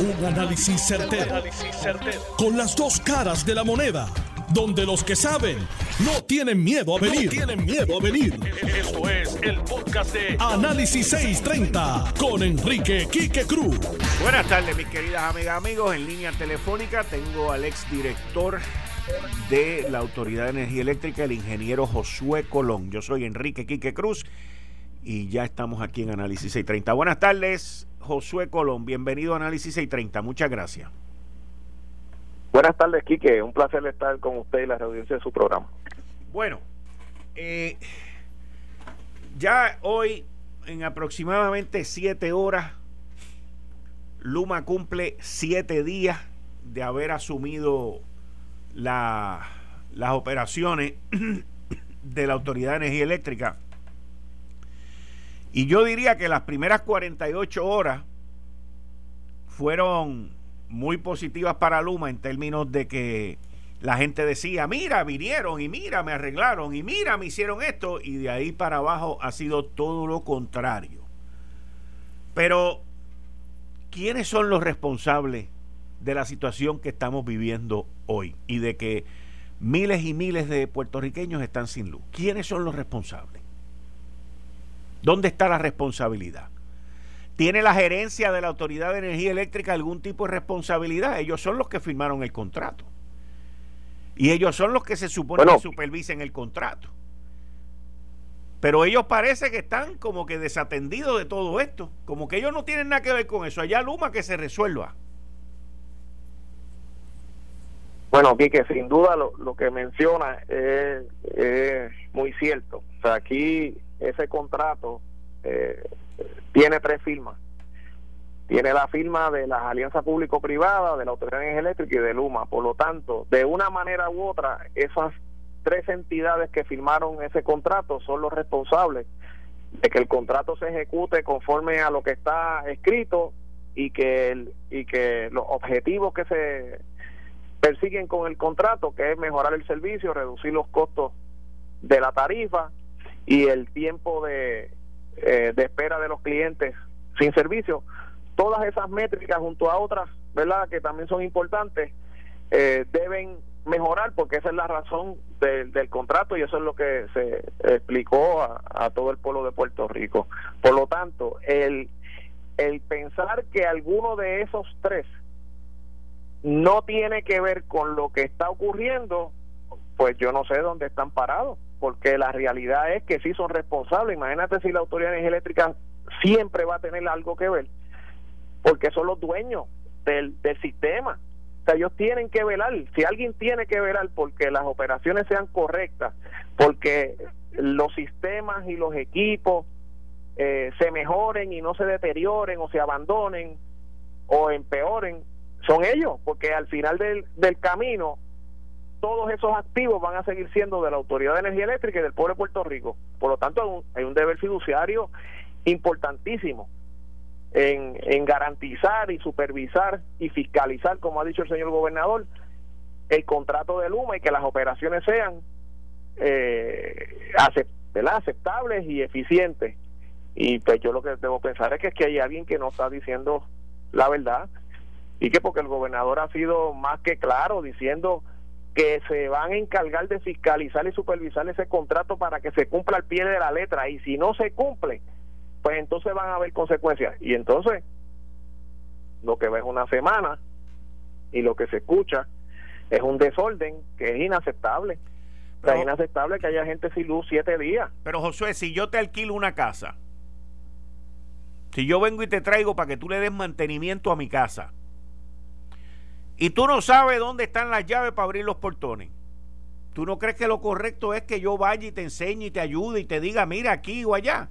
Un análisis certero, Con las dos caras de la moneda. Donde los que saben no tienen miedo a venir. tienen miedo a venir. Esto es el podcast de Análisis 630 con Enrique Quique Cruz. Buenas tardes, mis queridas amigas, amigos. En línea telefónica tengo al exdirector de la Autoridad de Energía Eléctrica, el ingeniero Josué Colón. Yo soy Enrique Quique Cruz y ya estamos aquí en Análisis 630. Buenas tardes, Josué Colón. Bienvenido a Análisis 630. Muchas gracias. Buenas tardes, Quique. Un placer estar con usted y la audiencia de su programa. Bueno, eh, ya hoy, en aproximadamente siete horas, Luma cumple siete días de haber asumido la, las operaciones de la Autoridad de Energía Eléctrica. Y yo diría que las primeras 48 horas fueron muy positivas para Luma en términos de que la gente decía, mira, vinieron y mira, me arreglaron y mira, me hicieron esto y de ahí para abajo ha sido todo lo contrario. Pero, ¿quiénes son los responsables de la situación que estamos viviendo hoy y de que miles y miles de puertorriqueños están sin luz? ¿Quiénes son los responsables? ¿Dónde está la responsabilidad? ¿Tiene la gerencia de la Autoridad de Energía Eléctrica algún tipo de responsabilidad? Ellos son los que firmaron el contrato. Y ellos son los que se supone que supervisen el contrato. Pero ellos parece que están como que desatendidos de todo esto. Como que ellos no tienen nada que ver con eso. Allá Luma que se resuelva. Bueno, Quique, sin duda lo, lo que menciona es, muy cierto. O sea, aquí ese contrato eh, tiene tres firmas. Tiene la firma de las alianzas público-privadas, de la Autoridad de Eléctrica y de Luma. Por lo tanto, de una manera u otra, esas tres entidades que firmaron ese contrato son los responsables de que el contrato se ejecute conforme a lo que está escrito y que el, y que los objetivos que se persiguen con el contrato, que es mejorar el servicio, reducir los costos de la tarifa y el tiempo de, eh, de espera de los clientes sin servicio, todas esas métricas junto a otras, ¿verdad?, que también son importantes, eh, deben mejorar porque esa es la razón del contrato y eso es lo que se explicó a, todo el pueblo de Puerto Rico. Por lo tanto, el, el pensar que alguno de esos tres no tiene que ver con lo que está ocurriendo, pues yo no sé dónde están parados porque la realidad es que sí son responsables. Imagínate si la Autoridad de Eléctrica siempre va a tener algo que ver, porque son los dueños del, del sistema. O sea, ellos tienen que velar. Si alguien tiene que velar porque las operaciones sean correctas, porque los sistemas y los equipos eh, se mejoren y no se deterioren o se abandonen o empeoren, son ellos, porque al final del, del camino todos esos activos van a seguir siendo de la Autoridad de Energía Eléctrica y del pueblo de Puerto Rico. Por lo tanto, hay un deber fiduciario importantísimo en, en garantizar y supervisar y fiscalizar, como ha dicho el señor gobernador, el contrato de Luma y que las operaciones sean eh, aceptables y eficientes. Y pues yo lo que debo pensar es que, es que hay alguien que no está diciendo la verdad y que porque el gobernador ha sido más que claro diciendo que se van a encargar de fiscalizar y supervisar ese contrato para que se cumpla al pie de la letra y si no se cumple, pues entonces van a haber consecuencias y entonces lo que ve es una semana y lo que se escucha es un desorden que es inaceptable. es inaceptable que haya gente sin luz siete días. Pero Josué, si yo te alquilo una casa, si yo vengo y te traigo para que tú le des mantenimiento a mi casa, y tú no sabes dónde están las llaves para abrir los portones. ¿Tú no crees que lo correcto es que yo vaya y te enseñe y te ayude y te diga, mira aquí o allá?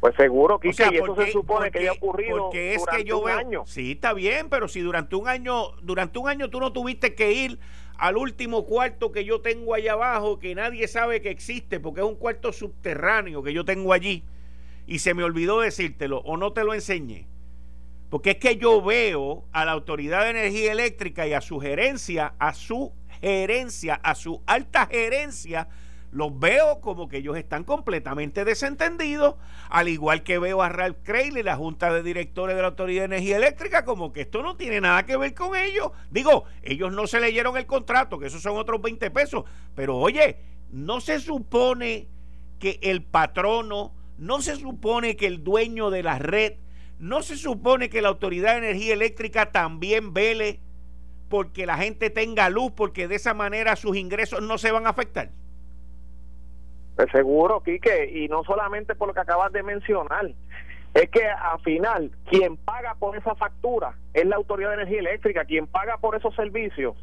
Pues seguro que eso se supone que haya ocurrido porque es que yo un año. Sí, está bien, pero si durante un año, durante un año tú no tuviste que ir al último cuarto que yo tengo allá abajo, que nadie sabe que existe, porque es un cuarto subterráneo que yo tengo allí, y se me olvidó decírtelo, o no te lo enseñé. Porque es que yo veo a la Autoridad de Energía Eléctrica y a su gerencia, a su gerencia, a su alta gerencia, los veo como que ellos están completamente desentendidos, al igual que veo a Ralph Crayley, la Junta de Directores de la Autoridad de Energía Eléctrica, como que esto no tiene nada que ver con ellos. Digo, ellos no se leyeron el contrato, que esos son otros 20 pesos, pero oye, no se supone que el patrono, no se supone que el dueño de la red, no se supone que la Autoridad de Energía Eléctrica también vele porque la gente tenga luz, porque de esa manera sus ingresos no se van a afectar. Pues seguro, Quique, y no solamente por lo que acabas de mencionar, es que al final quien paga por esa factura es la Autoridad de Energía Eléctrica, quien paga por esos servicios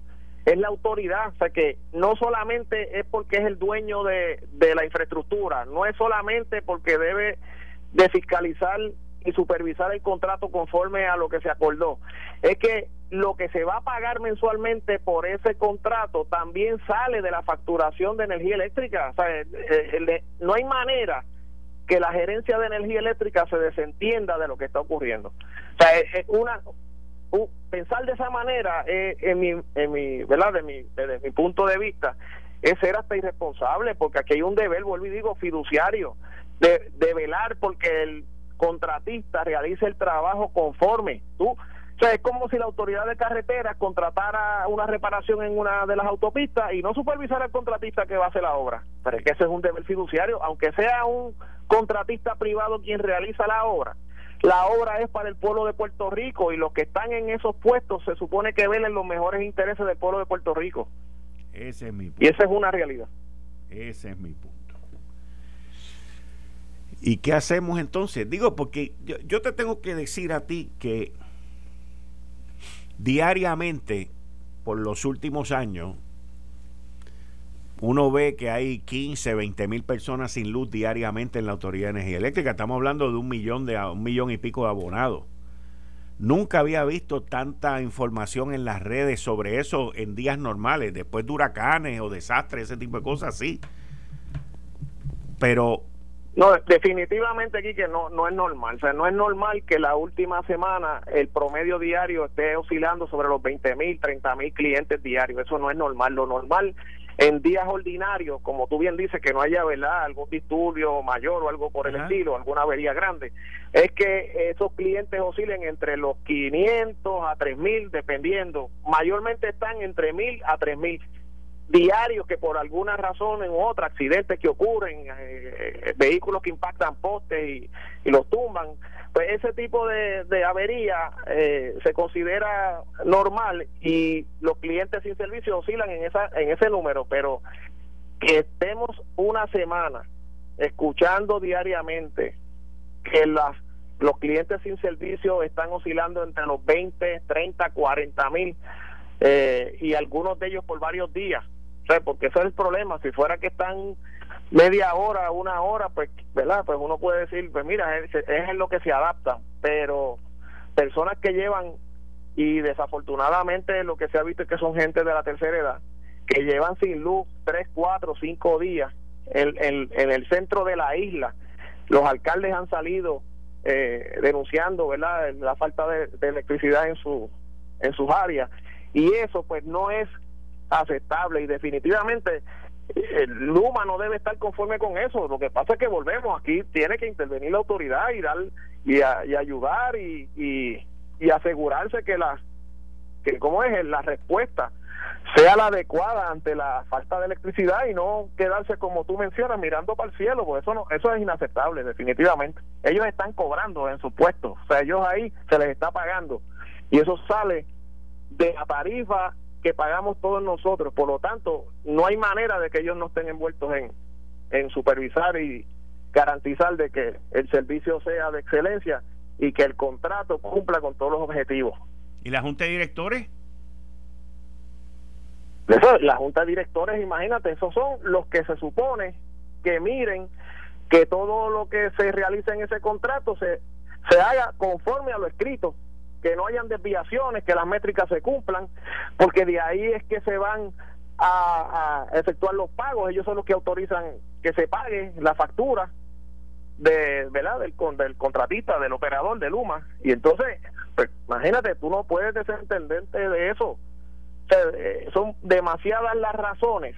es la autoridad, o sea que no solamente es porque es el dueño de, de la infraestructura, no es solamente porque debe de fiscalizar y supervisar el contrato conforme a lo que se acordó. Es que lo que se va a pagar mensualmente por ese contrato también sale de la facturación de energía eléctrica. O sea, eh, eh, no hay manera que la gerencia de energía eléctrica se desentienda de lo que está ocurriendo. Una pensar de esa manera eh, en mi, en mi, ¿verdad? De mi, desde mi punto de vista es ser hasta irresponsable porque aquí hay un deber, vuelvo y digo, fiduciario de, de velar porque el contratista realice el trabajo conforme. Tú, o sea, es como si la autoridad de carretera contratara una reparación en una de las autopistas y no supervisara al contratista que va a hacer la obra. Pero es que ese es un deber fiduciario, aunque sea un contratista privado quien realiza la obra. La obra es para el pueblo de Puerto Rico y los que están en esos puestos se supone que velen los mejores intereses del pueblo de Puerto Rico. Ese es mi punto. Y esa es una realidad. Ese es mi punto. ¿Y qué hacemos entonces? Digo, porque yo, te tengo que decir a ti que diariamente, por los últimos años, uno ve que hay 15, 20 mil personas sin luz diariamente en la Autoridad de Energía Eléctrica. Estamos hablando de un millón, de, un millón y pico de abonados. Nunca había visto tanta información en las redes sobre eso en días normales, después de huracanes o desastres, ese tipo de cosas, sí. Pero no, definitivamente aquí que no, no es normal. O sea, no es normal que la última semana el promedio diario esté oscilando sobre los 20 mil, 30 mil clientes diarios. Eso no es normal. Lo normal en días ordinarios, como tú bien dices, que no haya ¿verdad? algún disturbio mayor o algo por el estilo, alguna avería grande, es que esos clientes oscilen entre los 500 a 3000, dependiendo. Mayormente están entre 1000 a 3000 diarios que por alguna razón u otra, accidentes que ocurren, eh, eh, vehículos que impactan postes y, los tumban, pues ese tipo de, de avería eh, se considera normal y los clientes sin servicio oscilan en, esa, en ese número, pero que estemos una semana escuchando diariamente que las los clientes sin servicio están oscilando entre los 20, 30, 40 mil y algunos de ellos por varios días porque ese es el problema. Si fuera que están media hora, una hora, pues, ¿verdad? Pues uno puede decir, pues mira, es, en lo que se adapta. Pero personas que llevan, y desafortunadamente lo que se ha visto es que son gente de la tercera edad, que llevan sin luz tres, cuatro, cinco días en, en, el centro de la isla. Los alcaldes han salido eh, denunciando, ¿verdad? La falta de, de electricidad en su en sus áreas y eso pues no es aceptable y definitivamente el Luma no debe estar conforme con eso. Lo que pasa es que volvemos aquí, tiene que intervenir la autoridad y dar y, ayudar y, y, asegurarse que la que cómo es la respuesta sea la adecuada ante la falta de electricidad y no quedarse como tú mencionas mirando para el cielo, porque eso no eso es inaceptable definitivamente. Ellos están cobrando en sus puestos, o sea, ellos ahí se les está pagando y eso sale de la tarifa que pagamos todos nosotros. Por lo tanto, no hay manera de que ellos no estén envueltos en, en supervisar y garantizar de que el servicio sea de excelencia y que el contrato cumpla con todos los objetivos. ¿Y la Junta de Directores? la Junta de Directores, imagínate, esos son los que se supone que miren que todo lo que se realiza en ese contrato se, se haga conforme a lo escrito que no hayan desviaciones, que las métricas se cumplan, porque de ahí es que se van a, efectuar los pagos, ellos son los que autorizan que se pague la factura de verdad del, del contratista, del operador de Luma, y entonces, pues, imagínate, tú no puedes desentenderte de eso. Eh, son demasiadas las razones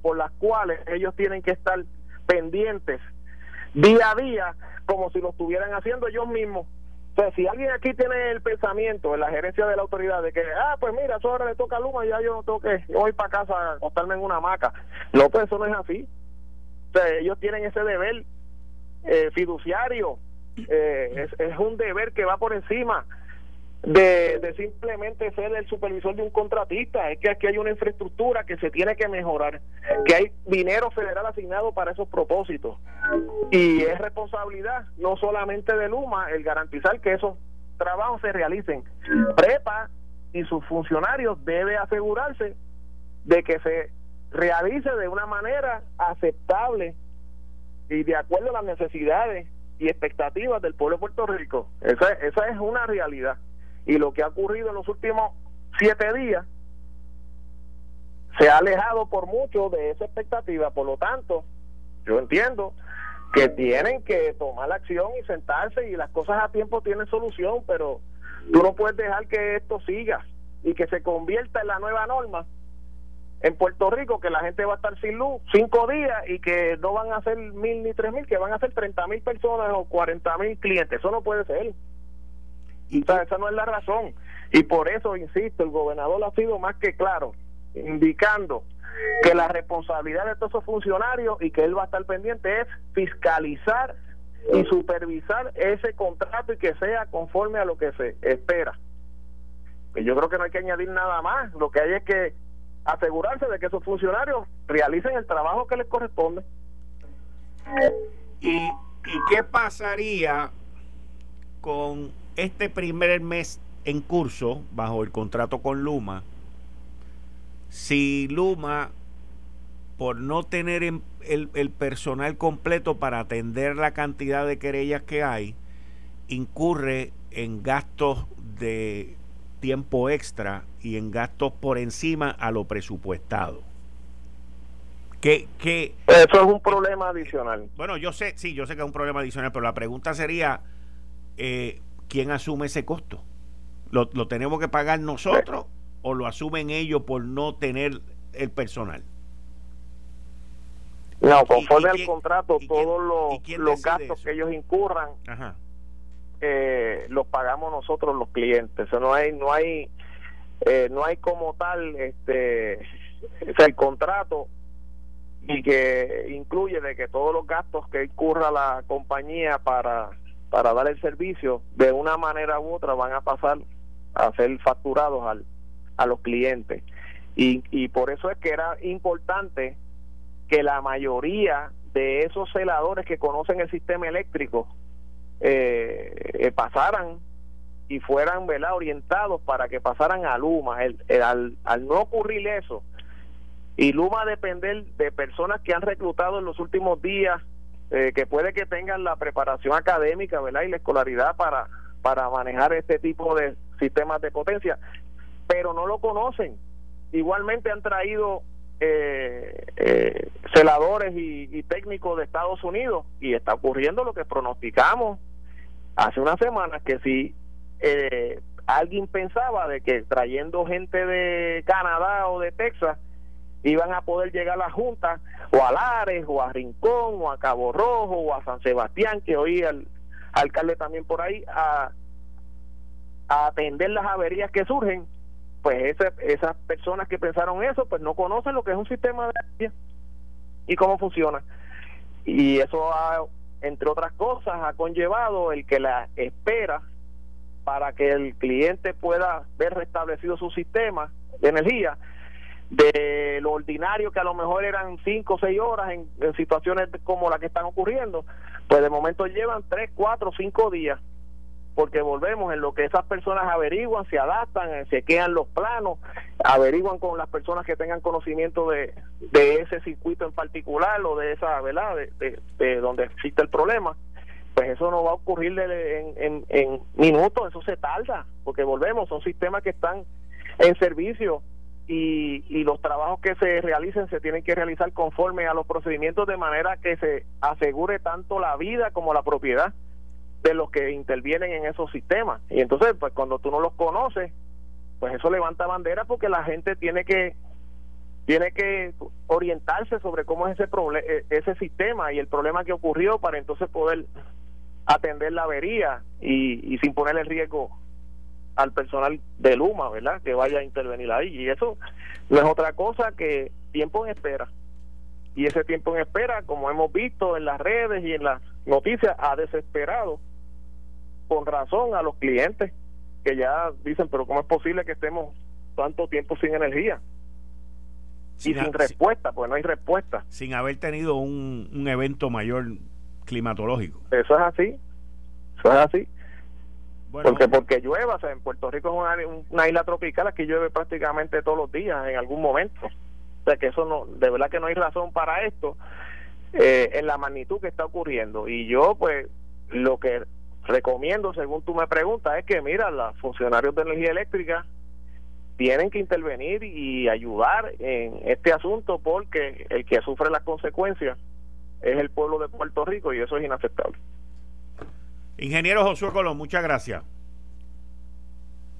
por las cuales ellos tienen que estar pendientes día a día como si lo estuvieran haciendo ellos mismos. Sea, si alguien aquí tiene el pensamiento en la gerencia de la autoridad de que, ah, pues mira, eso ahora le toca a Luma, ya yo no que, voy para casa a acostarme en una hamaca. No, pues eso no es así. O sea, ellos tienen ese deber eh, fiduciario, eh, es, es un deber que va por encima de, simplemente ser el supervisor de un contratista, es que aquí hay una infraestructura que se tiene que mejorar, que hay dinero federal asignado para esos propósitos. Y es responsabilidad no solamente de Luma el garantizar que esos trabajos se realicen. Prepa y sus funcionarios debe asegurarse de que se realice de una manera aceptable y de acuerdo a las necesidades y expectativas del pueblo de Puerto Rico. Esa, esa es una realidad. Y lo que ha ocurrido en los últimos siete días se ha alejado por mucho de esa expectativa. Por lo tanto, yo entiendo que tienen que tomar la acción y sentarse y las cosas a tiempo tienen solución, pero tú no puedes dejar que esto siga y que se convierta en la nueva norma en Puerto Rico, que la gente va a estar sin luz cinco días y que no van a ser mil ni tres mil, que van a ser treinta mil personas o cuarenta mil clientes. Eso no puede ser. Esa no es la razón. Y por eso, insisto, el gobernador ha sido más que claro, indicando que la responsabilidad de todos esos funcionarios y que él va a estar pendiente es fiscalizar y supervisar ese contrato y que sea conforme a lo que se espera. Yo creo que no hay que añadir nada más, lo que hay es que asegurarse de que esos funcionarios realicen el trabajo que les corresponde. ¿Y, y qué pasaría con este primer mes en curso, bajo el contrato con Luma, si Luma, por no tener el, el, personal completo para atender la cantidad de querellas que hay, incurre en gastos de tiempo extra y en gastos por encima a lo presupuestado. Que, que, Eso es un problema adicional. Bueno, yo sé, sí, yo sé que es un problema adicional, pero la pregunta sería, eh, ¿quién asume ese costo? ¿Lo, tenemos que pagar nosotros o lo asumen ellos por no tener el personal? No, conforme al contrato, todos los, los gastos que ellos incurran eh, los pagamos nosotros los clientes. Eso no hay, no hay, eh, no hay como tal, este, el contrato y que incluye de que todos los gastos que incurra la compañía para para dar el servicio, de una manera u otra van a pasar a ser facturados al, a los clientes. Y, y por eso es que era importante que la mayoría de esos celadores que conocen el sistema eléctrico eh, eh pasaran y fueran ¿verdad? orientados para que pasaran a Luma. El, al, al no ocurrir eso, y Luma depender de personas que han reclutado en los últimos días eh, que puede que tengan la preparación académica ¿verdad? y la escolaridad para, para manejar este tipo de sistemas de potencia, pero no lo conocen. Igualmente han traído eh, eh, celadores y, técnicos de Estados Unidos y está ocurriendo lo que pronosticamos hace unas semanas, que si eh, alguien pensaba de que trayendo gente de Canadá o de Texas, iban a poder llegar a la Junta o a Lares o a Rincón o a Cabo Rojo o a San Sebastián, que hoy el alcalde también por ahí, a, atender las averías que surgen, pues esas personas que pensaron eso, pues no conocen lo que es un sistema de energía y cómo funciona. Y eso, ha, entre otras cosas, ha conllevado el que la espera para que el cliente pueda ver restablecido su sistema de energía de lo ordinario que a lo mejor eran cinco o seis horas en, situaciones como la que están ocurriendo, pues de momento llevan tres, cuatro, cinco días, porque volvemos en lo que esas personas averiguan, se adaptan, se quedan los planos, averiguan con las personas que tengan conocimiento de, de ese circuito en particular o de esa, ¿verdad?, de, de, donde existe el problema pues eso no va a ocurrir en, en, en, minutos, eso se tarda, porque volvemos, son sistemas que están en servicio y, los trabajos que se realicen se tienen que realizar conforme a los procedimientos de manera que se asegure tanto la vida como la propiedad de los que intervienen en esos sistemas. Y entonces, pues cuando tú no los conoces, pues eso levanta bandera porque la gente tiene que tiene que orientarse sobre cómo es ese e, ese sistema y el problema que ocurrió para entonces poder atender la avería y, y sin ponerle riesgo al personal de Luma, ¿verdad? Que vaya a intervenir ahí. Y eso no es otra cosa que tiempo en espera. Y ese tiempo en espera, como hemos visto en las redes y en las noticias, ha desesperado con razón a los clientes que ya dicen, pero ¿cómo es posible que estemos tanto tiempo sin energía? y sin respuesta, pues no hay respuesta. Sin haber tenido un, un evento mayor climatológico. Eso es así, eso es así. Porque porque llueva, o sea, en Puerto Rico es una, una, isla tropical, aquí llueve prácticamente todos los días en algún momento. O sea que eso no, de verdad que no hay razón para esto eh, en la magnitud que está ocurriendo. Y yo pues lo que recomiendo, según tú me preguntas, es que mira, los funcionarios de energía eléctrica tienen que intervenir y ayudar en este asunto porque el que sufre las consecuencias es el pueblo de Puerto Rico y eso es inaceptable. Ingeniero Josué Colón, muchas gracias.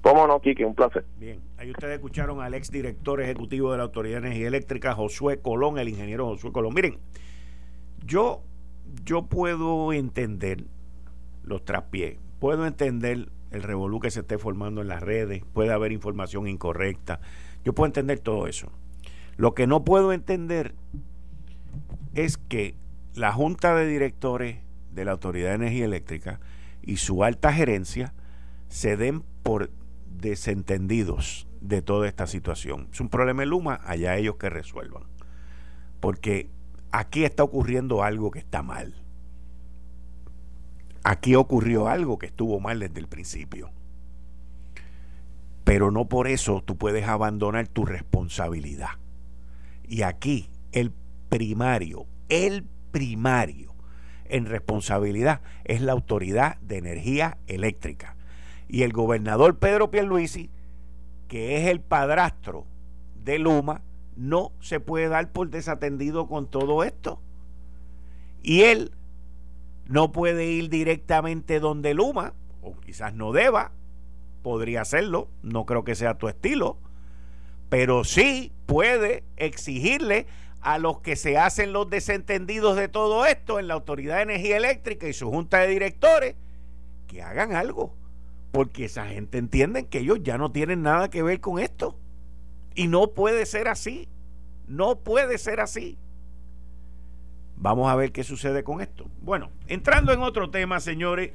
Cómo no, Kiki, un placer. Bien, ahí ustedes escucharon al ex director ejecutivo de la Autoridad de Energía Eléctrica, Josué Colón, el ingeniero Josué Colón. Miren, yo, yo puedo entender los traspiés, puedo entender el revolú que se esté formando en las redes, puede haber información incorrecta. Yo puedo entender todo eso. Lo que no puedo entender es que la Junta de Directores de la Autoridad de Energía Eléctrica y su alta gerencia se den por desentendidos de toda esta situación. Es un problema de Luma, allá ellos que resuelvan. Porque aquí está ocurriendo algo que está mal. Aquí ocurrió algo que estuvo mal desde el principio. Pero no por eso tú puedes abandonar tu responsabilidad. Y aquí el primario, el primario en responsabilidad es la Autoridad de Energía Eléctrica. Y el gobernador Pedro Pierluisi, que es el padrastro de Luma, no se puede dar por desatendido con todo esto. Y él no puede ir directamente donde Luma, o quizás no deba, podría hacerlo, no creo que sea tu estilo, pero sí puede exigirle a los que se hacen los desentendidos de todo esto en la Autoridad de Energía Eléctrica y su junta de directores que hagan algo, porque esa gente entiende que ellos ya no tienen nada que ver con esto. Y no puede ser así, no puede ser así. Vamos a ver qué sucede con esto. Bueno, entrando en otro tema, señores.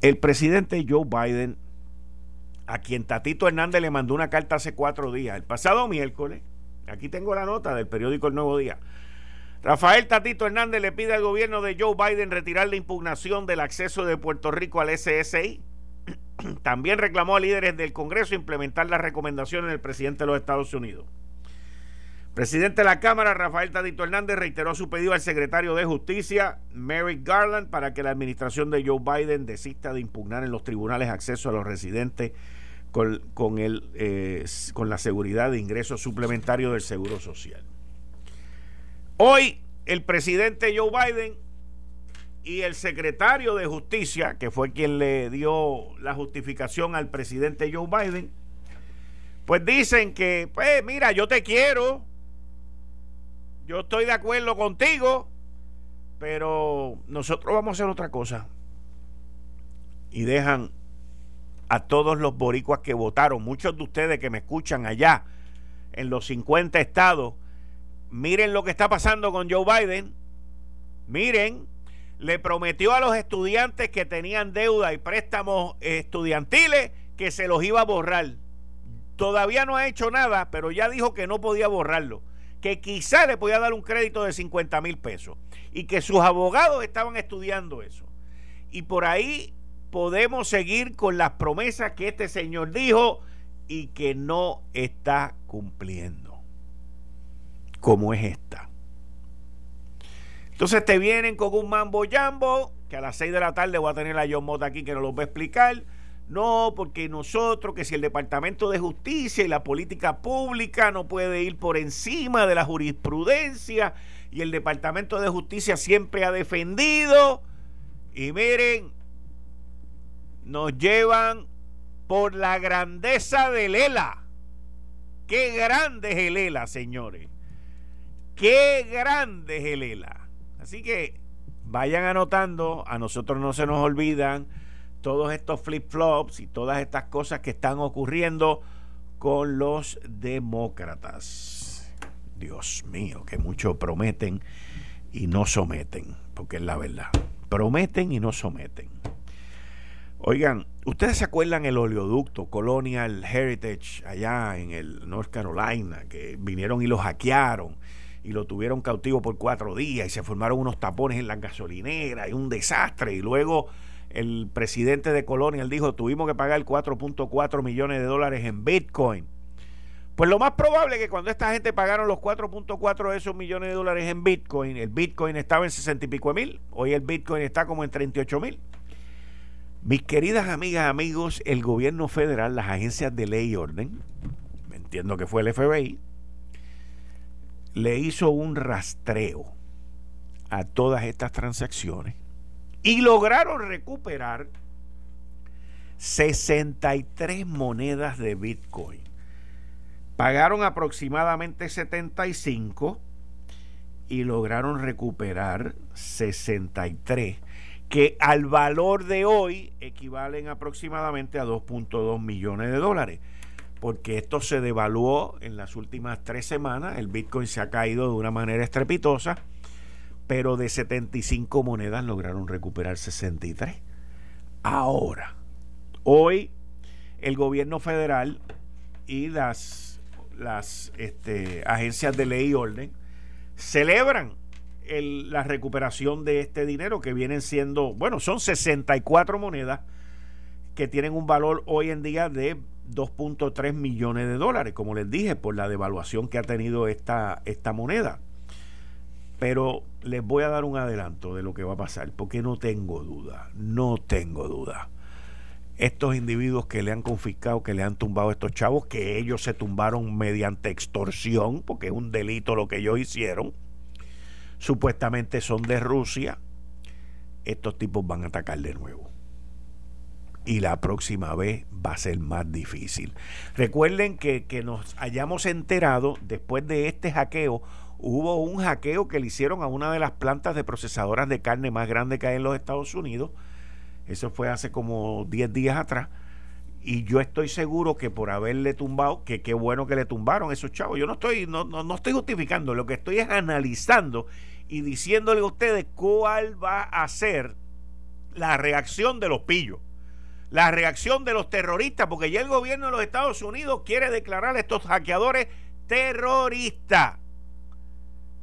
El presidente Joe Biden, a quien Tatito Hernández le mandó una carta hace cuatro días, el pasado miércoles, aquí tengo la nota del periódico El Nuevo Día. Rafael Tatito Hernández le pide al gobierno de Joe Biden retirar la impugnación del acceso de Puerto Rico al SSI. También reclamó a líderes del Congreso implementar las recomendaciones del presidente de los Estados Unidos. Presidente de la Cámara, Rafael Tadito Hernández, reiteró su pedido al secretario de Justicia, Merrick Garland, para que la administración de Joe Biden desista de impugnar en los tribunales acceso a los residentes con, el, eh, con la seguridad de ingresos suplementarios del Seguro Social. Hoy, el presidente Joe Biden y el secretario de Justicia, que fue quien le dio la justificación al presidente Joe Biden, pues dicen que, pues mira, yo te quiero, yo estoy de acuerdo contigo, pero nosotros vamos a hacer otra cosa. Y dejan a todos los boricuas que votaron, muchos de ustedes que me escuchan allá en los 50 estados, miren lo que está pasando con Joe Biden. Miren, le prometió a los estudiantes que tenían deuda y préstamos estudiantiles que se los iba a borrar. Todavía no ha hecho nada, pero ya dijo que no podía borrarlo que quizá le podía dar un crédito de 50 mil pesos y que sus abogados estaban estudiando eso. Y por ahí podemos seguir con las promesas que este señor dijo y que no está cumpliendo, como es esta. Entonces te vienen con un mambo jambo, que a las 6 de la tarde voy a tener a John Mota aquí que nos lo va a explicar no, porque nosotros, que si el Departamento de Justicia y la política pública no puede ir por encima de la jurisprudencia y el Departamento de Justicia siempre ha defendido. Y miren, nos llevan por la grandeza de Lela. Qué grande es el ELA, señores. Qué grande es el ELA. Así que vayan anotando, a nosotros no se nos olvidan todos estos flip-flops y todas estas cosas que están ocurriendo con los demócratas. Dios mío, que mucho prometen y no someten, porque es la verdad. Prometen y no someten. Oigan, ¿ustedes se acuerdan el oleoducto Colonial Heritage allá en el North Carolina, que vinieron y lo hackearon y lo tuvieron cautivo por cuatro días y se formaron unos tapones en la gasolinera y un desastre y luego el presidente de Colonial dijo tuvimos que pagar 4.4 millones de dólares en Bitcoin. Pues lo más probable es que cuando esta gente pagaron los 4.4 de esos millones de dólares en Bitcoin, el Bitcoin estaba en 60 y pico mil, hoy el Bitcoin está como en 38 mil. Mis queridas amigas, amigos, el gobierno federal, las agencias de ley y orden, entiendo que fue el FBI, le hizo un rastreo a todas estas transacciones y lograron recuperar 63 monedas de Bitcoin. Pagaron aproximadamente 75 y lograron recuperar 63 que al valor de hoy equivalen aproximadamente a 2.2 millones de dólares, porque esto se devaluó en las últimas tres semanas, el Bitcoin se ha caído de una manera estrepitosa, pero de 75 monedas lograron recuperar 63. Ahora, hoy el gobierno federal y las, las este, agencias de ley y orden celebran la recuperación de este dinero que vienen siendo, bueno, son 64 monedas que tienen un valor hoy en día de 2.3 millones de dólares, como les dije, por la devaluación que ha tenido esta, esta moneda. Pero les voy a dar un adelanto de lo que va a pasar, porque no tengo duda, no tengo duda. Estos individuos que le han confiscado, que le han tumbado a estos chavos, que ellos se tumbaron mediante extorsión, porque es un delito lo que ellos hicieron, supuestamente son de Rusia, estos tipos van a atacar de nuevo. Y la próxima vez va a ser más difícil. Recuerden que, que nos hayamos enterado, después de este hackeo, hubo un hackeo que le hicieron a una de las plantas de procesadoras de carne más grande que hay en los Estados Unidos. Eso fue hace como 10 días atrás y yo estoy seguro que por haberle tumbado, que qué bueno que le tumbaron esos chavos. Yo no estoy, no, no, estoy justificando, lo que estoy es analizando y diciéndole a ustedes cuál va a ser la reacción de los pillos, la reacción de los terroristas, porque ya el gobierno de los Estados Unidos quiere declarar a estos hackeadores terroristas.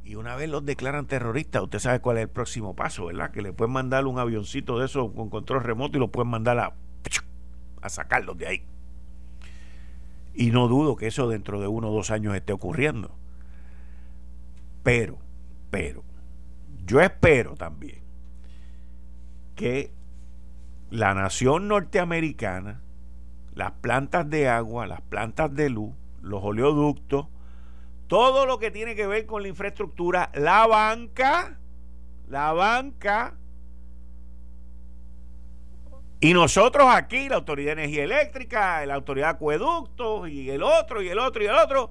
Y una vez los declaran terroristas, usted sabe cuál es el próximo paso, ¿verdad? Que le pueden mandar un avioncito de eso con control remoto y lo pueden mandar a a sacarlos de ahí. Y no dudo que eso dentro de uno o dos años esté ocurriendo. Pero, pero, yo espero también que la nación norteamericana, las plantas de agua, las plantas de luz, los oleoductos, todo lo que tiene que ver con la infraestructura, la banca, la banca, y nosotros aquí, la Autoridad de Energía Eléctrica, la Autoridad de Acueductos y el otro y el otro y el otro,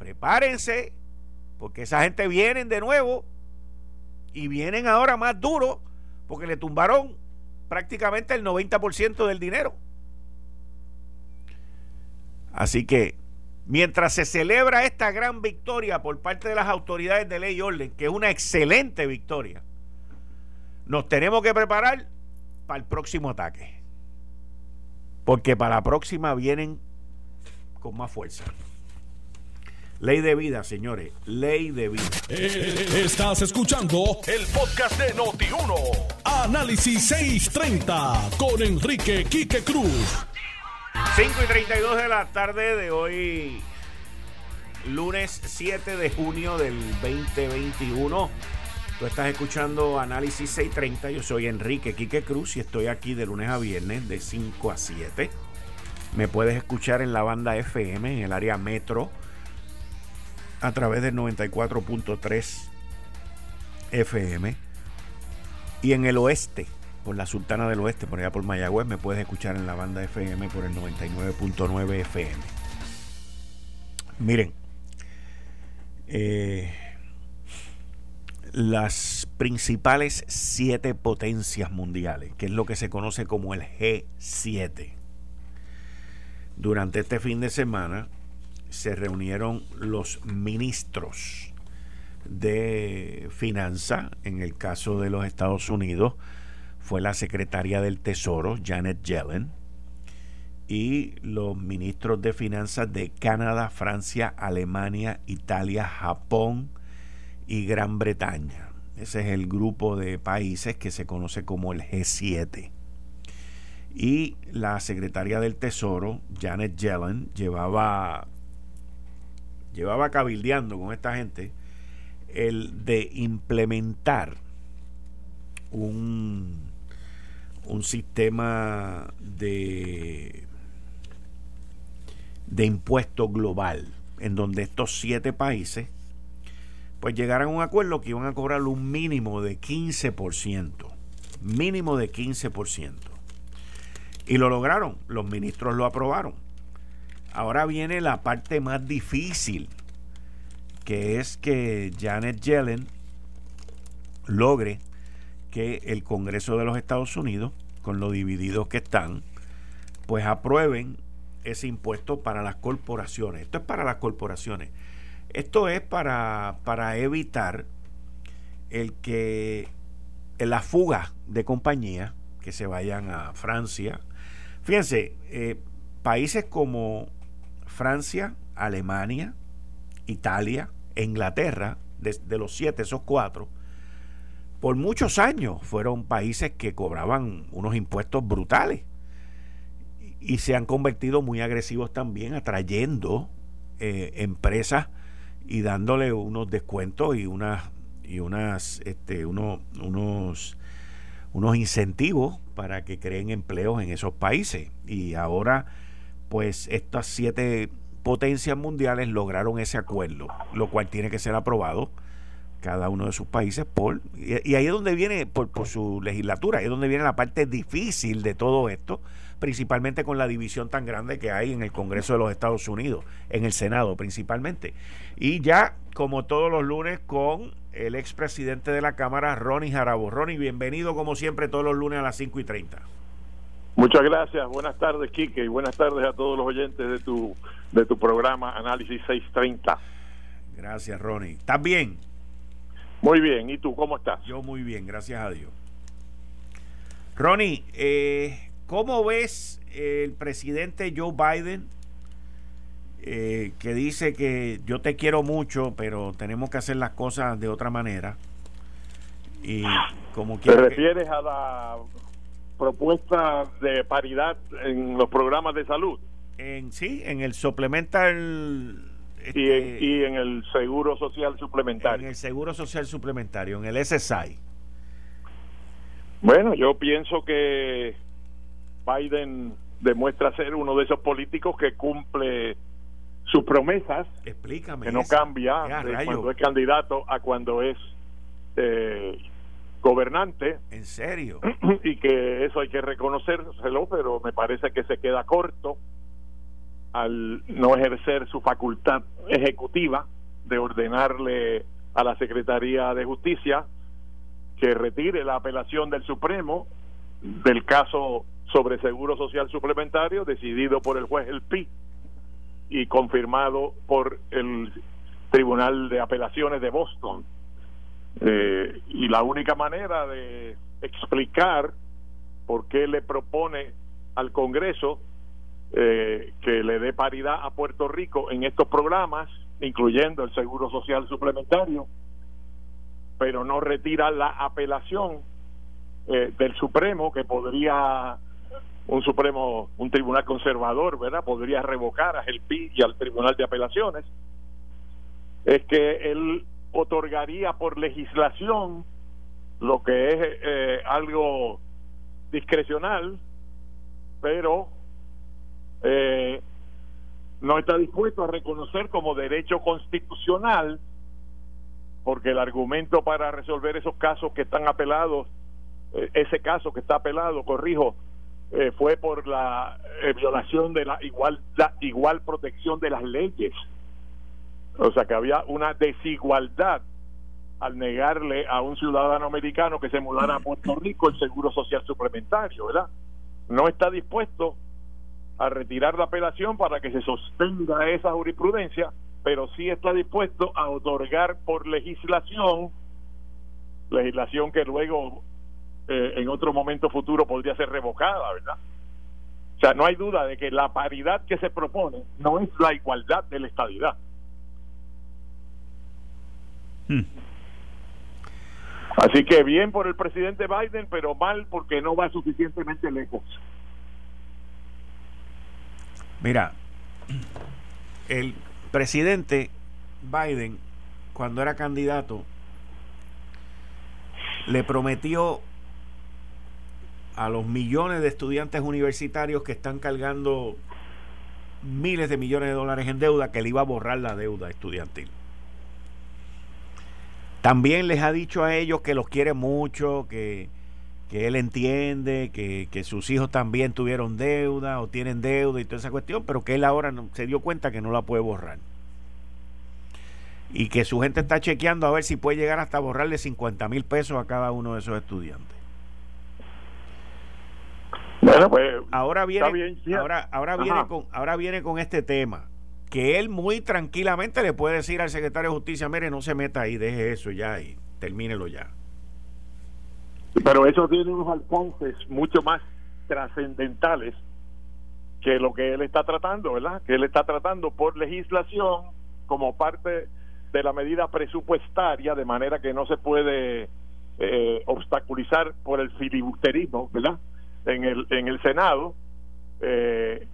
prepárense, porque esa gente viene de nuevo y vienen ahora más duros porque le tumbaron prácticamente el 90% del dinero. Así que mientras se celebra esta gran victoria por parte de las autoridades de ley y orden, que es una excelente victoria, nos tenemos que preparar para el próximo ataque. Porque para la próxima vienen con más fuerza. Ley de vida, señores. Ley de vida. Eh, estás escuchando el podcast de Noti1. Análisis 630 con Enrique Quique Cruz. 5 y 32 de la tarde de hoy, lunes 7 de junio del 2021. Tú estás escuchando Análisis 630. Yo soy Enrique Quique Cruz y estoy aquí de lunes a viernes de 5 a 7. Me puedes escuchar en la banda FM, en el área metro, a través del 94.3 FM. Y en el oeste, por la Sultana del Oeste, por allá por Mayagüez, me puedes escuchar en la banda FM por el 99.9 FM. Miren, eh, las principales siete potencias mundiales, que es lo que se conoce como el G7. Durante este fin de semana se reunieron los ministros de finanzas, en el caso de los Estados Unidos, fue la secretaria del Tesoro, Janet Yellen, y los ministros de finanzas de Canadá, Francia, Alemania, Italia, Japón, y Gran Bretaña. Ese es el grupo de países que se conoce como el G7. Y la secretaria del Tesoro, Janet Yellen, llevaba, llevaba cabildeando con esta gente el de implementar un, un sistema de, de impuesto global en donde estos siete países pues llegaron a un acuerdo que iban a cobrar un mínimo de 15%. Mínimo de 15%. Y lo lograron, los ministros lo aprobaron. Ahora viene la parte más difícil, que es que Janet Yellen logre que el Congreso de los Estados Unidos, con lo divididos que están, pues aprueben ese impuesto para las corporaciones. Esto es para las corporaciones. Esto es para, evitar el que la fuga de compañías que se vayan a Francia. Fíjense, eh, países como Francia, Alemania, Italia, Inglaterra, de, los siete, esos cuatro, por muchos años fueron países que cobraban unos impuestos brutales y se han convertido muy agresivos también atrayendo eh, empresas y dándole unos descuentos y unas y unas este unos unos incentivos para que creen empleos en esos países. Y ahora pues estas siete potencias mundiales lograron ese acuerdo lo cual tiene que ser aprobado cada uno de sus países por y, ahí es donde viene por, por su legislatura ahí es donde viene la parte difícil de todo esto principalmente con la división tan grande que hay en el Congreso de los Estados Unidos, en el Senado principalmente. Y ya, como todos los lunes, con el expresidente de la Cámara, Ronnie Jarabo. Ronnie, bienvenido como siempre todos los lunes a las 5 y 30. Muchas gracias. Buenas tardes, Quique, y buenas tardes a todos los oyentes de tu, de tu programa Análisis 630. Gracias, Ronnie. ¿Estás bien? Muy bien. ¿Y tú cómo estás? Yo muy bien, gracias a Dios. Ronnie, eh, ¿Cómo ves el presidente Joe Biden eh, que dice que yo te quiero mucho, pero tenemos que hacer las cosas de otra manera? Y como ¿Te refieres a la propuesta de paridad en los programas de salud? En, sí, en el y, en, este, y, en, el seguro social suplementario. En el seguro social suplementario, en el SSI. Bueno, yo pienso que Biden demuestra ser uno de esos políticos que cumple sus promesas, Explícame que no cambia cuando es candidato a cuando es eh, gobernante. ¿En serio? Y que eso hay que reconocérselo, pero me parece que se queda corto al no ejercer su facultad ejecutiva de ordenarle a la Secretaría de Justicia que retire la apelación del Supremo del caso sobre seguro social suplementario decidido por el juez El Pi y confirmado por el Tribunal de Apelaciones de Boston. Eh, y la única manera de explicar por qué le propone al Congreso eh, que le dé paridad a Puerto Rico en estos programas, incluyendo el Seguro Social Suplementario, pero no retira la apelación eh, del Supremo que podría un Supremo, un tribunal conservador, ¿verdad? Podría revocar a GELPI y al Tribunal de Apelaciones, es que él otorgaría por legislación lo que es eh, algo discrecional, pero eh, no está dispuesto a reconocer como derecho constitucional, porque el argumento para resolver esos casos que están apelados, eh, ese caso que está apelado, corrijo, eh, fue por la eh, violación de la igual, igual protección de las leyes O sea que había una desigualdad al negarle a un ciudadano americano que se mudara a Puerto Rico el seguro social suplementario, ¿verdad? No está dispuesto a retirar la apelación para que se sostenga esa jurisprudencia, pero sí está dispuesto a otorgar por legislación, legislación que luego eh, en otro momento futuro podría ser revocada, ¿verdad? O sea, no hay duda de que la paridad que se propone no es la igualdad de la estadidad. Hmm. Así que bien por el presidente Biden, pero mal porque no va suficientemente lejos. Mira, el presidente Biden, cuando era candidato, le prometió a los millones de estudiantes universitarios que están cargando miles de millones de dólares en deuda que le iba a borrar la deuda estudiantil. También les ha dicho a ellos que los quiere mucho, que, él entiende, que, que, sus hijos también tuvieron deuda o tienen deuda y toda esa cuestión, pero que él ahora no, se dio cuenta que no la puede borrar. Y que su gente está chequeando a ver si puede llegar hasta borrarle 50 mil pesos a cada uno de esos estudiantes. Bueno, pues ahora viene, ahora, ahora viene con, ahora viene con este tema que él muy tranquilamente le puede decir al secretario de Justicia, mire, no se meta ahí, deje eso ya y termínelo ya. Pero eso tiene unos alcances mucho más trascendentales que lo que él está tratando, ¿verdad? Que él está tratando por legislación como parte de la medida presupuestaria, de manera que no se puede eh, obstaculizar por el filibusterismo, ¿verdad? en el, en el Senado, eh,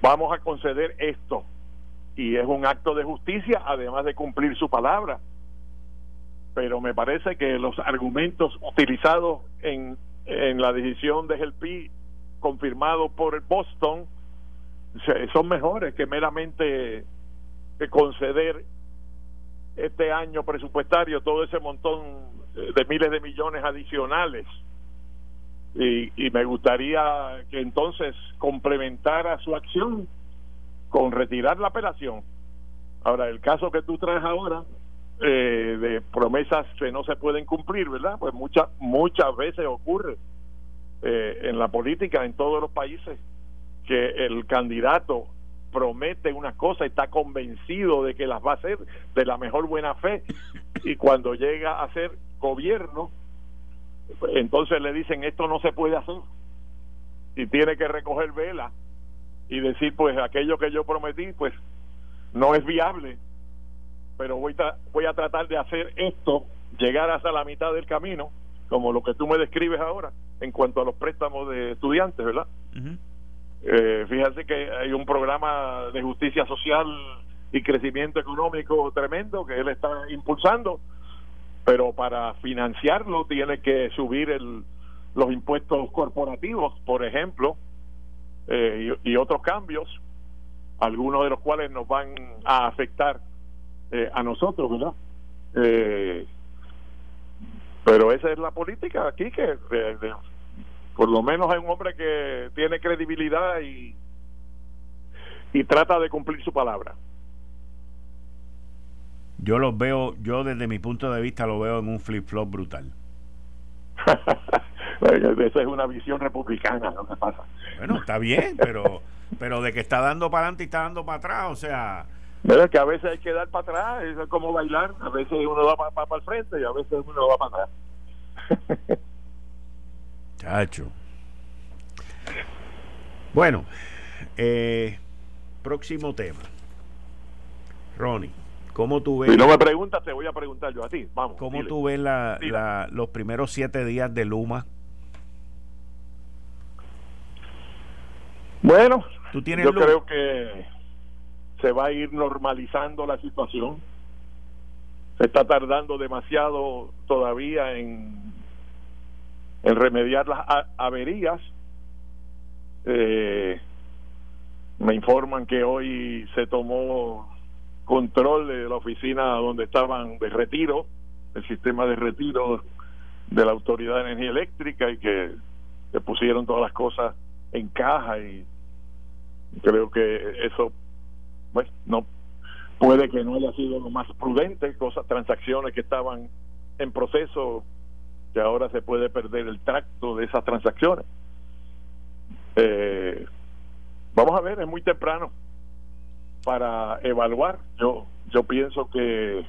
vamos a conceder esto. Y es un acto de justicia, además de cumplir su palabra. Pero me parece que los argumentos utilizados en, en la decisión de GELPI confirmado por Boston son mejores que meramente conceder este año presupuestario todo ese montón de miles de millones adicionales y, me gustaría que entonces complementara su acción con retirar la apelación. Ahora, el caso que tú traes ahora eh, de promesas que no se pueden cumplir, ¿verdad? Pues muchas muchas veces ocurre eh, en la política en todos los países que el candidato promete una cosa, está convencido de que las va a hacer de la mejor buena fe y cuando llega a ser gobierno entonces le dicen esto no se puede hacer y tiene que recoger vela y decir pues aquello que yo prometí pues no es viable pero voy, voy a tratar de hacer esto llegar hasta la mitad del camino como lo que tú me describes ahora en cuanto a los préstamos de estudiantes verdad eh, fíjate que hay un programa de justicia social y crecimiento económico tremendo que él está impulsando pero para financiarlo tiene que subir el, los impuestos corporativos, por ejemplo, eh, y, otros cambios, algunos de los cuales nos van a afectar eh, a nosotros, ¿verdad? Eh, pero esa es la política aquí, que por lo menos hay un hombre que tiene credibilidad y, y trata de cumplir su palabra. Yo los veo, yo desde mi punto de vista lo veo en un flip-flop brutal. Esa es una visión republicana, ¿no? pasa? Bueno, está bien, pero pero de que está dando para adelante y está dando para atrás, o sea... Es que a veces hay que dar para atrás, es como bailar, a veces uno va para, para, el frente y a veces uno va para atrás. Chacho. Bueno, eh, próximo tema. Ronnie. ¿Cómo tú ves? Si no me preguntas, te voy a preguntar yo a ti. Vamos. ¿Cómo tú ves la, los primeros siete días de Luma? Bueno, ¿Tú tienes yo creo que se va a ir normalizando la situación. Se está tardando demasiado todavía en, en remediar las averías. Eh, me informan que hoy se tomó control de la oficina donde estaban de retiro, el sistema de retiro de la Autoridad de Energía Eléctrica y que se pusieron todas las cosas en caja y creo que eso pues no puede que no haya sido lo más prudente, cosas, transacciones que estaban en proceso, que ahora se puede perder el tracto de esas transacciones. Eh, vamos a ver, es muy temprano para evaluar. Yo yo pienso que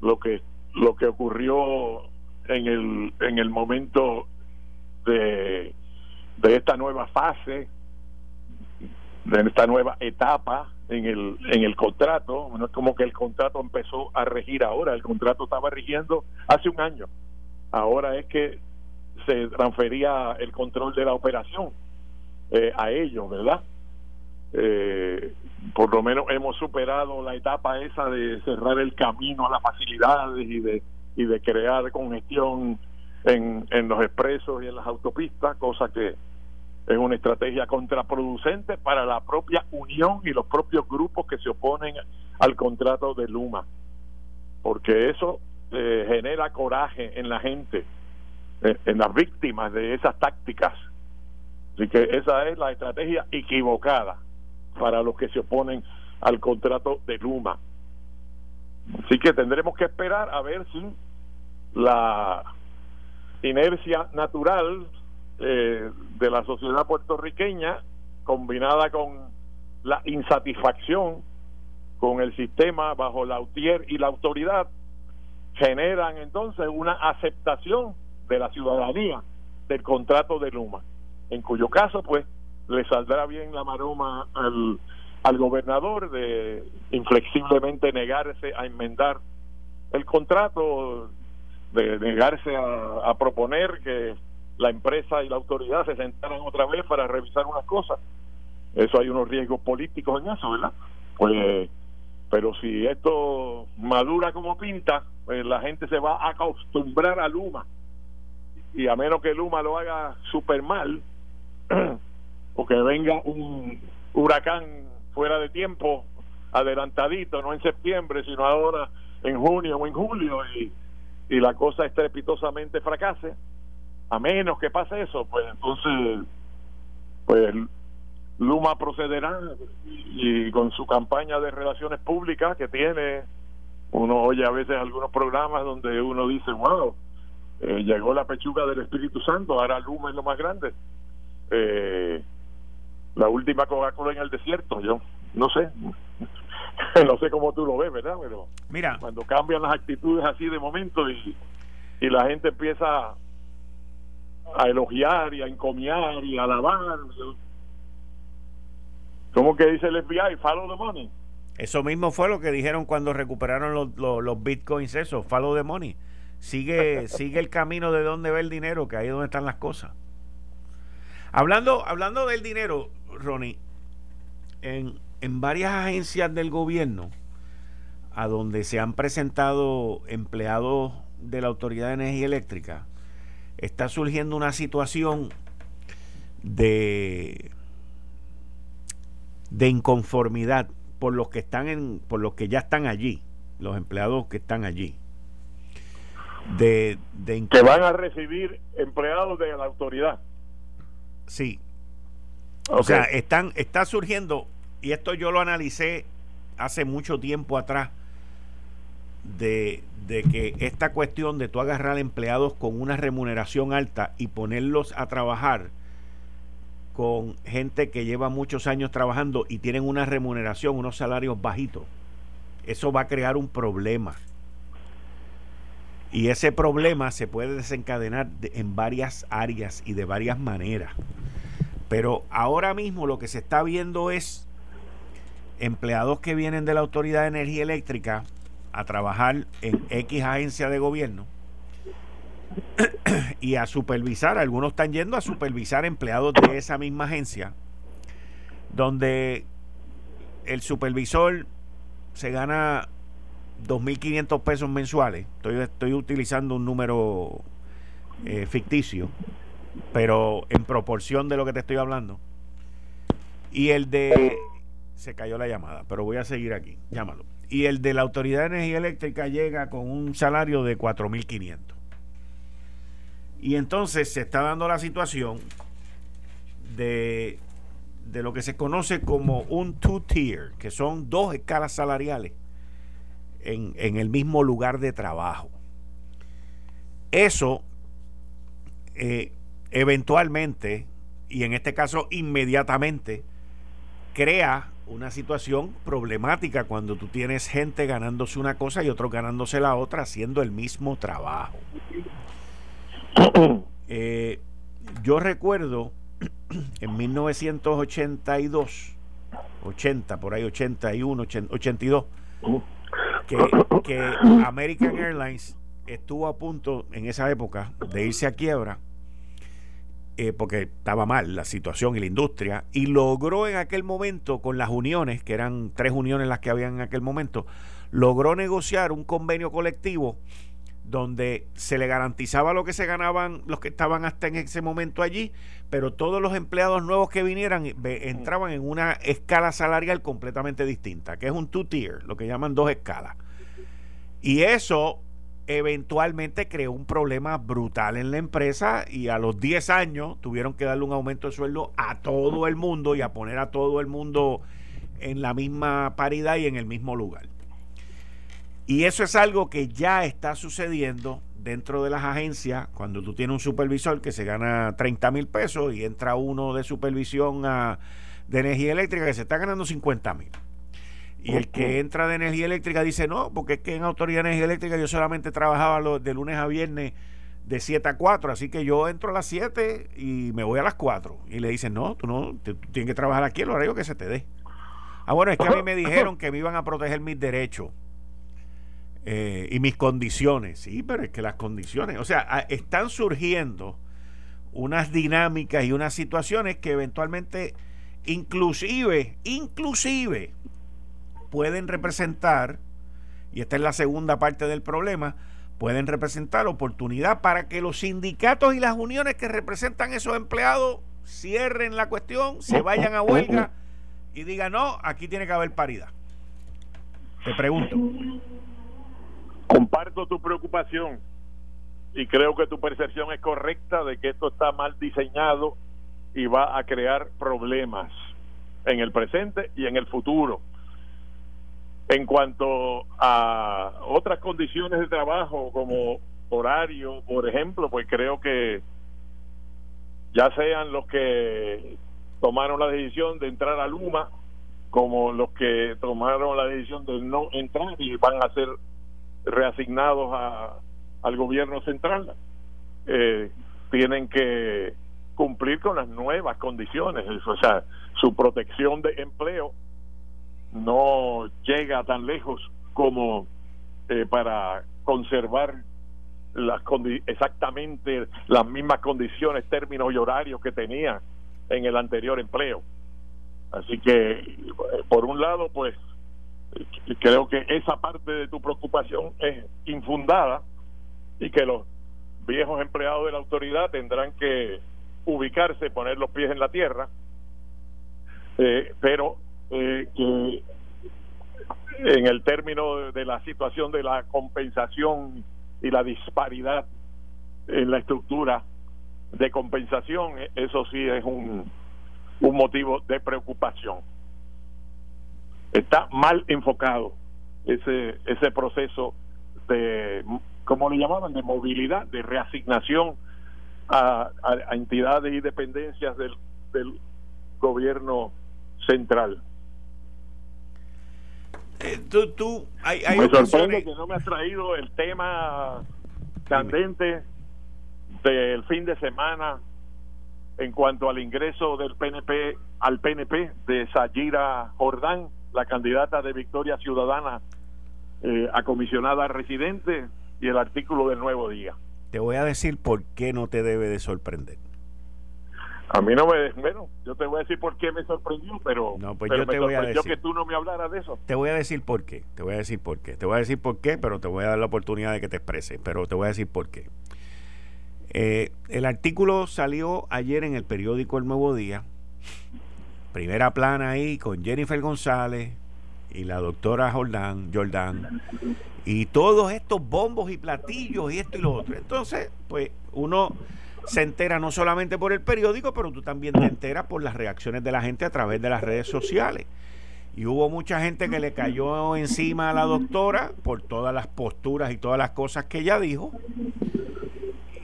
lo que lo que ocurrió en el en el momento de de esta nueva fase de esta nueva etapa en el en el contrato no es como que el contrato empezó a regir ahora el contrato estaba rigiendo hace un año. Ahora es que se transfería el control de la operación eh, a ellos verdad eh, por lo menos hemos superado la etapa esa de cerrar el camino a las facilidades y de y de crear congestión en, en los expresos y en las autopistas, cosa que es una estrategia contraproducente para la propia unión y los propios grupos que se oponen al contrato de Luma, porque eso eh, genera coraje en la gente, eh, en las víctimas de esas tácticas. Así que esa es la estrategia equivocada para los que se oponen al contrato de Luma. Así que tendremos que esperar a ver si la inercia natural eh, de la sociedad puertorriqueña combinada con la insatisfacción con el sistema bajo la UTIER y la autoridad generan entonces una aceptación de la ciudadanía del contrato de Luma, en cuyo caso pues le saldrá bien la maroma al, al gobernador de inflexiblemente negarse a enmendar el contrato, de negarse a, proponer que la empresa y la autoridad se sentaran otra vez para revisar unas cosas. Eso hay unos riesgos políticos en eso, ¿verdad? Pues, pero si esto madura como pinta, pues la gente se va a acostumbrar a Luma. Y a menos que Luma lo haga súper mal, o que venga un huracán fuera de tiempo, adelantadito, no en septiembre, sino ahora en junio o en julio, y, y la cosa estrepitosamente fracase, a menos que pase eso, pues entonces, pues Luma procederá y con su campaña de relaciones públicas que tiene, uno oye a veces algunos programas donde uno dice, wow, eh, llegó la pechuga del Espíritu Santo, ahora Luma es lo más grande. Eh, la última Coca-Cola en el desierto, yo no sé, no sé cómo tú lo ves, ¿verdad? Pero Mira. cuando cambian las actitudes así de momento y, y la gente empieza a elogiar y a encomiar y a alabar, ¿cómo que dice el FBI? Follow the money. Eso mismo fue lo que dijeron cuando recuperaron los, los, los bitcoins, eso, follow the money. Sigue, sigue el camino de donde ve el dinero, que ahí es donde están las cosas. Hablando, hablando del dinero, Ronnie, en, en varias agencias del gobierno a donde se han presentado empleados de la Autoridad de Energía Eléctrica, está surgiendo una situación de de inconformidad por los que están en por los que ya están allí los empleados que están allí. De, de que van a recibir empleados de la autoridad. Sí. O sea, están, está surgiendo, y esto yo lo analicé hace mucho tiempo atrás, de, de que esta cuestión de tú agarrar empleados con una remuneración alta y ponerlos a trabajar con gente que lleva muchos años trabajando y tienen una remuneración, unos salarios bajitos, eso va a crear un problema. Y ese problema se puede desencadenar en varias áreas y de varias maneras. Pero ahora mismo lo que se está viendo es empleados que vienen de la Autoridad de Energía Eléctrica a trabajar en X agencia de gobierno y a supervisar, algunos están yendo a supervisar empleados de esa misma agencia, donde el supervisor se gana 2.500 pesos mensuales. Estoy, estoy utilizando un número eh, ficticio, pero en proporción de lo que te estoy hablando. Y el de... Se cayó la llamada, pero voy a seguir aquí. Llámalo. Y el de la Autoridad de Energía Eléctrica llega con un salario de 4.500. Y entonces se está dando la situación de, de lo que se conoce como un two-tier, que son dos escalas salariales en, en el mismo lugar de trabajo. Eso eh, eventualmente, y en este caso inmediatamente, crea una situación problemática cuando tú tienes gente ganándose una cosa y otro ganándose la otra haciendo el mismo trabajo. Eh, yo recuerdo en 1982, 80, por ahí 81, 82, que, que American Airlines estuvo a punto en esa época de irse a quiebra eh, porque estaba mal la situación y la industria, y logró en aquel momento con las uniones, que eran tres uniones las que habían en aquel momento, logró negociar un convenio colectivo donde se le garantizaba lo que se ganaban los que estaban hasta en ese momento allí, pero todos los empleados nuevos que vinieran entraban en una escala salarial completamente distinta, que es un two-tier, lo que llaman dos escalas. Y eso eventualmente creó un problema brutal en la empresa y a los 10 años tuvieron que darle un aumento de sueldo a todo el mundo y a poner a todo el mundo en la misma paridad y en el mismo lugar. Y eso es algo que ya está sucediendo dentro de las agencias cuando tú tienes un supervisor que se gana 30 mil pesos y entra uno de supervisión de energía eléctrica que se está ganando 50 mil. Y el que entra de energía eléctrica dice, no, porque es que en Autoridad de Energía Eléctrica yo solamente trabajaba de lunes a viernes de 7 a 4, así que yo entro a las 7 y me voy a las 4. Y le dicen, no, tú no, tú tienes que trabajar aquí el horario que se te dé. Ah, bueno, es que a mí me dijeron que me iban a proteger mis derechos eh, y mis condiciones. Sí, pero es que las condiciones, o sea, están surgiendo unas dinámicas y unas situaciones que eventualmente, inclusive, inclusive, pueden representar, y esta es la segunda parte del problema, pueden representar oportunidad para que los sindicatos y las uniones que representan esos empleados cierren la cuestión, se vayan a huelga y digan, no, aquí tiene que haber paridad. Te pregunto. Comparto tu preocupación y creo que tu percepción es correcta de que esto está mal diseñado y va a crear problemas en el presente y en el futuro. En cuanto a otras condiciones de trabajo como horario, por ejemplo, pues creo que ya sean los que tomaron la decisión de entrar a Luma como los que tomaron la decisión de no entrar y van a ser reasignados a, al gobierno central, eh, tienen que cumplir con las nuevas condiciones, o sea, su protección de empleo no llega tan lejos como eh, para conservar las exactamente las mismas condiciones, términos y horarios que tenía en el anterior empleo. Así que, eh, por un lado, pues eh, creo que esa parte de tu preocupación es infundada y que los viejos empleados de la autoridad tendrán que ubicarse, poner los pies en la tierra, pero eh, que en el término de, la situación de la compensación y la disparidad en la estructura de compensación, eh, eso sí es un, un motivo de preocupación. Está mal enfocado ese, ese proceso de, como le llamaban?, de movilidad, de reasignación a, a, entidades y dependencias del, del gobierno central. Eh, tú, tú, hay, me sorprende que no me has traído el tema candente del fin de semana en cuanto al ingreso del PNP al PNP de Sayira Jordán, la candidata de Victoria Ciudadana eh, a comisionada residente y el artículo del Nuevo Día. Te voy a decir por qué no te debe de sorprender. A mí no me. Bueno, yo te voy a decir por qué me sorprendió, pero. No, pues yo te voy a decir. que tú no me hablaras de eso. Te voy a decir por qué. Te voy a decir por qué. Te voy a decir por qué, pero te voy a dar la oportunidad de que te expreses. Pero te voy a decir por qué. Eh, el artículo salió ayer en el periódico El Nuevo Día. Primera plana ahí con Jennifer González y la doctora Jordán, Jordán. Y todos estos bombos y platillos y esto y lo otro. Entonces, pues uno se entera no solamente por el periódico, pero tú también te enteras por las reacciones de la gente a través de las redes sociales. Y hubo mucha gente que le cayó encima a la doctora por todas las posturas y todas las cosas que ella dijo.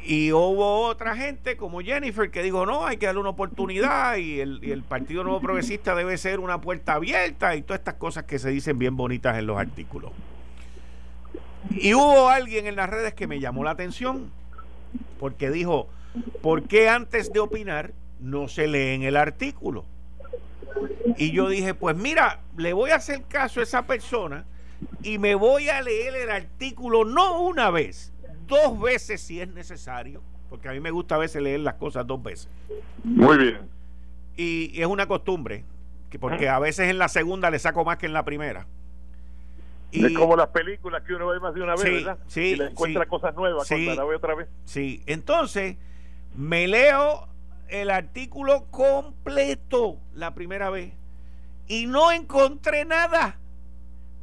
Y hubo otra gente como Jennifer que dijo, no, hay que darle una oportunidad y el, el, Partido Nuevo Progresista debe ser una puerta abierta y todas estas cosas que se dicen bien bonitas en los artículos. Y hubo alguien en las redes que me llamó la atención porque dijo, ¿por qué antes de opinar no se lee en el artículo? Y yo dije, pues mira, le voy a hacer caso a esa persona y me voy a leer el artículo no una vez, dos veces si es necesario, porque a mí me gusta a veces leer las cosas dos veces. Muy bien. Y, es una costumbre, que porque a veces en la segunda le saco más que en la primera. Y, es como las películas que uno ve más de una vez, sí, ¿verdad? Sí, y le encuentra cosas nuevas sí, cuando la ve otra vez. Sí, entonces me leo el artículo completo la primera vez y no encontré nada.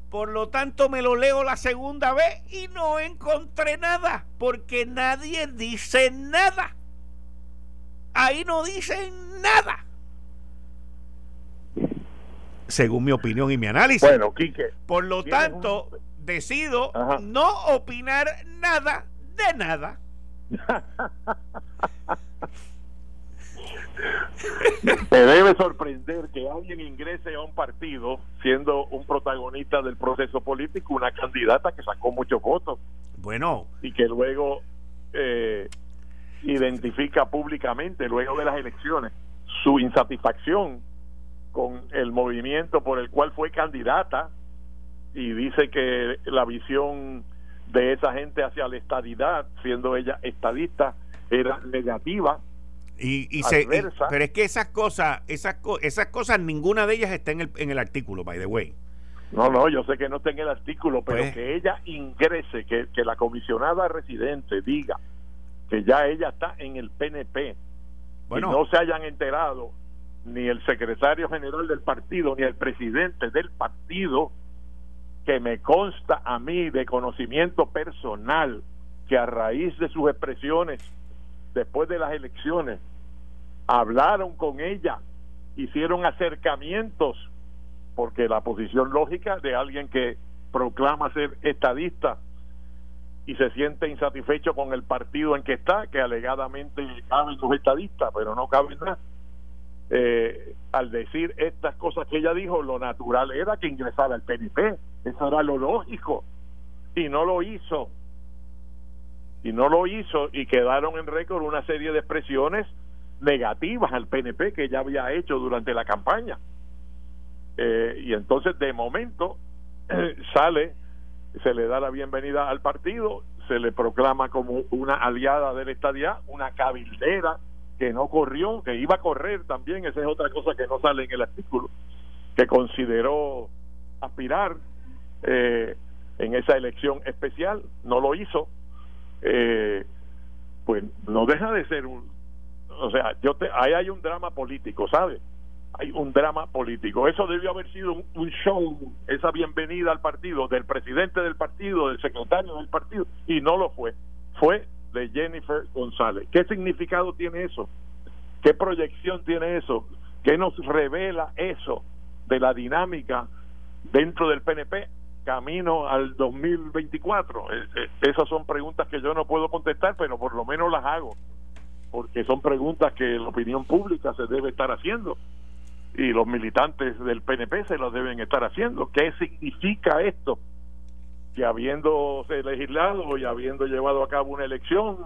Por lo tanto, me lo leo la segunda vez y no encontré nada, porque nadie dice nada. Ahí no dicen nada. Según mi opinión y mi análisis. Bueno, Quique. Por lo tanto, un... decido Ajá. no opinar nada de nada. Te debe sorprender que alguien ingrese a un partido siendo un protagonista del proceso político, una candidata que sacó muchos votos. Bueno. Y que luego eh, identifica públicamente, luego de las elecciones, su insatisfacción con el movimiento por el cual fue candidata y dice que la visión de esa gente hacia la estadidad, siendo ella estadista, era negativa y, y se, y, pero es que esas cosas, esas, esas cosas, ninguna de ellas está en el, en el artículo, by the way. No, no, yo sé que no está en el artículo, pero pues, que ella ingrese, que, que la comisionada residente diga que ya ella está en el PNP bueno, y no se hayan enterado ni el secretario general del partido ni el presidente del partido que me consta a mí de conocimiento personal que a raíz de sus expresiones después de las elecciones hablaron con ella, hicieron acercamientos, porque la posición lógica de alguien que proclama ser estadista y se siente insatisfecho con el partido en que está, que alegadamente caben los estadistas, pero no caben nada. Eh, al decir estas cosas que ella dijo, lo natural era que ingresara al PNP, eso era lo lógico, y no lo hizo. Y no lo hizo y quedaron en récord una serie de expresiones negativas al PNP que ya había hecho durante la campaña. Eh, y entonces de momento sale, se le da la bienvenida al partido, se le proclama como una aliada del estadía, una cabildera que no corrió, que iba a correr también, esa es otra cosa que no sale en el artículo, que consideró aspirar eh, en esa elección especial, no lo hizo, eh, pues no deja de ser un, o sea, yo te, ahí hay un drama político, ¿sabes? Hay un drama político. Eso debió haber sido un, un, show, esa bienvenida al partido del presidente del partido, del secretario del partido, y no lo fue. Fue de Jennifer González. ¿Qué significado tiene eso? ¿Qué proyección tiene eso? ¿Qué nos revela eso de la dinámica dentro del PNP camino al 2024? Esas son preguntas que yo no puedo contestar, pero por lo menos las hago porque son preguntas que la opinión pública se debe estar haciendo y los militantes del PNP se las deben estar haciendo. ¿Qué significa esto? Que habiéndose legislado y habiendo llevado a cabo una elección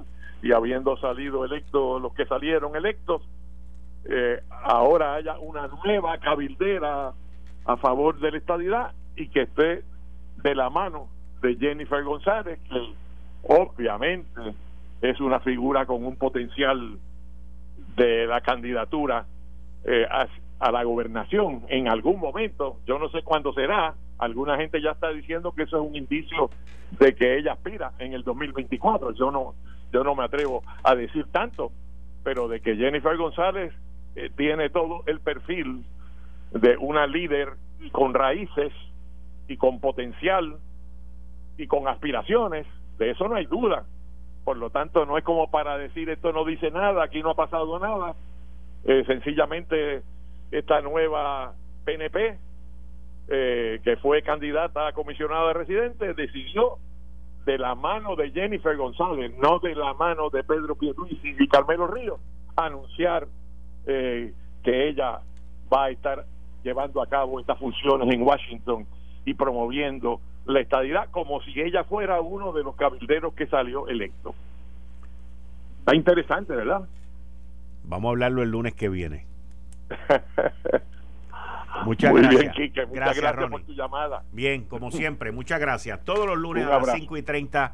y habiendo salido electos los que salieron electos, eh, ahora haya una nueva cabildera a favor de la estadidad y que esté de la mano de Jennifer González, que obviamente es una figura con un potencial de la candidatura eh, a, la gobernación en algún momento, yo no sé cuándo será, alguna gente ya está diciendo que eso es un indicio de que ella aspira en el 2024, yo no yo no me atrevo a decir tanto, pero de que Jennifer González eh, tiene todo el perfil de una líder con raíces y con potencial y con aspiraciones, de eso no hay duda Por lo tanto, no es como para decir esto no dice nada, aquí no ha pasado nada. Eh, sencillamente, esta nueva PNP, eh, que fue candidata a comisionada de residentes, decidió de la mano de Jennifer González, no de la mano de Pedro Pierluisi y Carmelo Ríos, anunciar eh, que ella va a estar llevando a cabo estas funciones en Washington y promoviendo la estadidad como si ella fuera uno de los cabilderos que salió electo. Está interesante, ¿verdad? Vamos a hablarlo el lunes que viene. Muchas gracias. Bien, Muchas gracias, por tu llamada. Bien, como siempre, muchas gracias. Todos los lunes a las 5 y 30